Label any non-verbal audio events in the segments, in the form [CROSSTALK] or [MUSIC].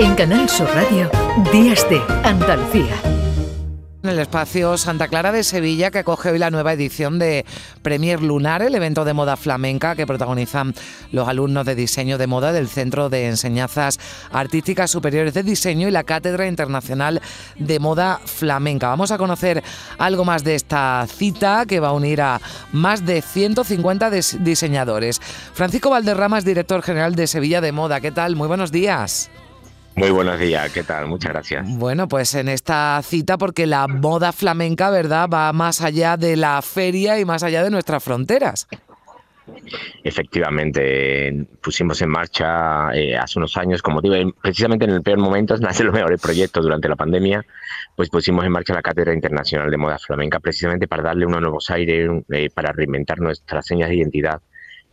En Canal Sur Radio, Días de Andalucía. En el espacio Santa Clara de Sevilla, que acoge hoy la nueva edición de Premier Lunar, el evento de moda flamenca que protagonizan los alumnos de diseño de moda del Centro de Enseñanzas Artísticas Superiores de Diseño y la Cátedra Internacional de Moda Flamenca. Vamos a conocer algo más de esta cita que va a unir a más de 150 diseñadores. Francisco Valderrama es director general de Sevilla de Moda. ¿Qué tal? Muy buenos días. Muy buenos días, ¿qué tal? Muchas gracias. Bueno, pues en esta cita, porque la moda flamenca, ¿verdad?, va más allá de la feria y más allá de nuestras fronteras. Efectivamente, pusimos en marcha eh, hace unos años, como digo, precisamente en el peor momento, [LAUGHS] de los mejores proyectos durante la pandemia, pues pusimos en marcha la Cátedra Internacional de Moda Flamenca, precisamente para darle unos nuevos aires, eh, para reinventar nuestras señas de identidad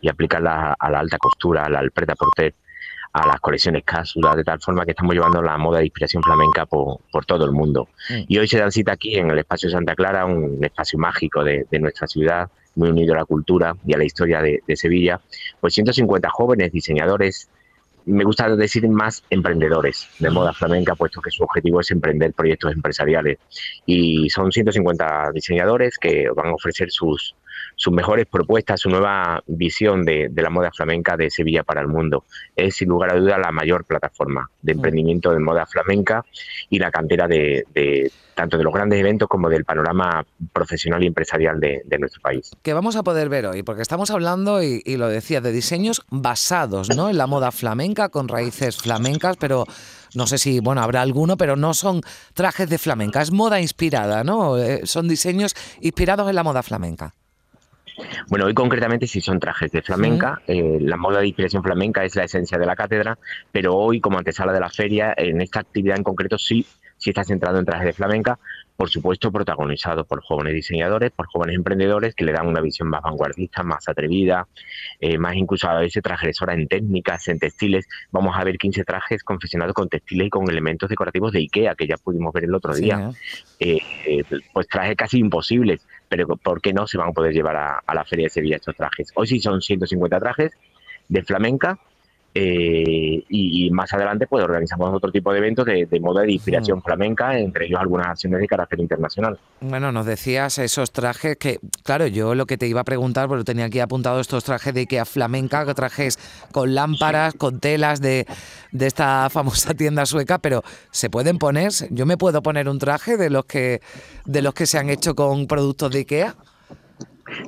y aplicarlas a la alta costura, al preta porter a las colecciones cápsulas, de tal forma que estamos llevando la moda de inspiración flamenca por, todo el mundo. Mm. Y hoy se dan cita aquí en el espacio Santa Clara, un espacio mágico de, nuestra ciudad, muy unido a la cultura y a la historia de, Sevilla, pues 150 jóvenes diseñadores, me gusta decir más emprendedores de moda flamenca, puesto que su objetivo es emprender proyectos empresariales. Y son 150 diseñadores que van a ofrecer sus, sus mejores propuestas, su nueva visión de, la moda flamenca de Sevilla para el mundo. Es sin lugar a duda la mayor plataforma de mm. emprendimiento de moda flamenca y la cantera de, tanto de los grandes eventos como del panorama profesional y empresarial de, nuestro país. Que vamos a poder ver hoy, porque estamos hablando, y, lo decía, de diseños basados ¿no? en la moda flamenca, con raíces flamencas, pero no sé si, bueno, habrá alguno, pero no son trajes de flamenca, es moda inspirada, ¿no? Eh, son diseños inspirados en la moda flamenca. Bueno, hoy concretamente sí son trajes de flamenca. Eh, la moda de inspiración flamenca es la esencia de la cátedra, pero hoy, como antesala de la feria, en esta actividad en concreto sí, sí está centrado en trajes de flamenca, por supuesto protagonizado por jóvenes diseñadores, por jóvenes emprendedores que le dan una visión más vanguardista, más atrevida, eh, más incluso a veces transgresora en técnicas, en textiles. Vamos a ver 15 trajes confeccionados con textiles y con elementos decorativos de IKEA, que ya pudimos ver el otro día. ¿eh? pues trajes casi imposibles pero ¿por qué no se van a poder llevar a, la Feria de Sevilla estos trajes? Hoy sí son 150 trajes de flamenca eh, y, más adelante pues organizamos otro tipo de eventos de, moda de inspiración flamenca, entre ellos algunas acciones de carácter internacional. Bueno, nos decías esos trajes que, claro, yo lo que te iba a preguntar, porque tenía aquí apuntado estos trajes de Ikea flamenca, trajes con lámparas, con telas de, de esta famosa tienda sueca, pero ¿se pueden poner? ¿Yo me puedo poner un traje de los que, de los que se han hecho con productos de Ikea?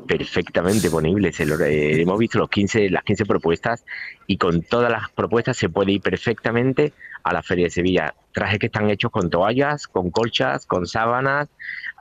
Perfectamente ponibles. hemos visto los 15, las 15 propuestas y con todas las propuestas se puede ir perfectamente a la Feria de Sevilla. Trajes que están hechos con toallas, con colchas, con sábanas,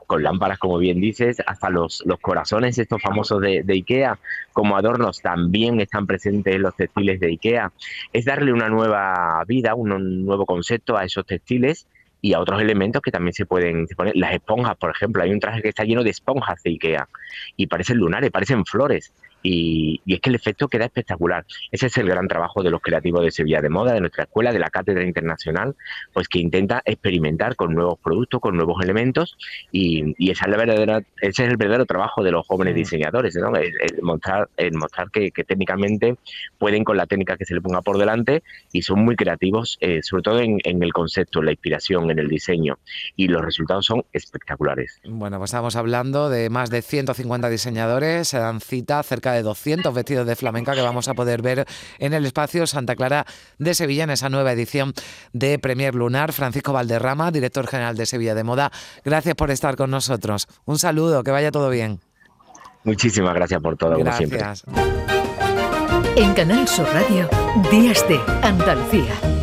con lámparas, como bien dices, hasta los, los corazones estos famosos de, IKEA como adornos también están presentes en los textiles de IKEA. Es darle una nueva vida, un nuevo concepto a esos textiles y a otros elementos que también se pueden poner. Las esponjas, por ejemplo, hay un traje que está lleno de esponjas de Ikea y parecen lunares, parecen flores. Y, es que el efecto queda espectacular. Ese es el gran trabajo de los creativos de Sevilla de Moda, de nuestra escuela, de la Cátedra Internacional, pues que intenta experimentar con nuevos productos, con nuevos elementos, y, esa es la verdadera, ese es el verdadero trabajo de los jóvenes diseñadores, ¿no? el, mostrar, el mostrar que, técnicamente pueden con la técnica que se le ponga por delante y son muy creativos, eh, sobre todo en, en, el concepto, en la inspiración, en el diseño, y los resultados son espectaculares. Bueno, pues estamos hablando de más de 150 diseñadores, se dan cita cerca de 200 vestidos de flamenca que vamos a poder ver en el espacio Santa Clara de Sevilla en esa nueva edición de Premier Lunar. Francisco Valderrama, director general de Sevilla de Moda, gracias por estar con nosotros. Un saludo, que vaya todo bien. Muchísimas gracias por todo, gracias. En Canal Sur Radio, Días de Andalucía.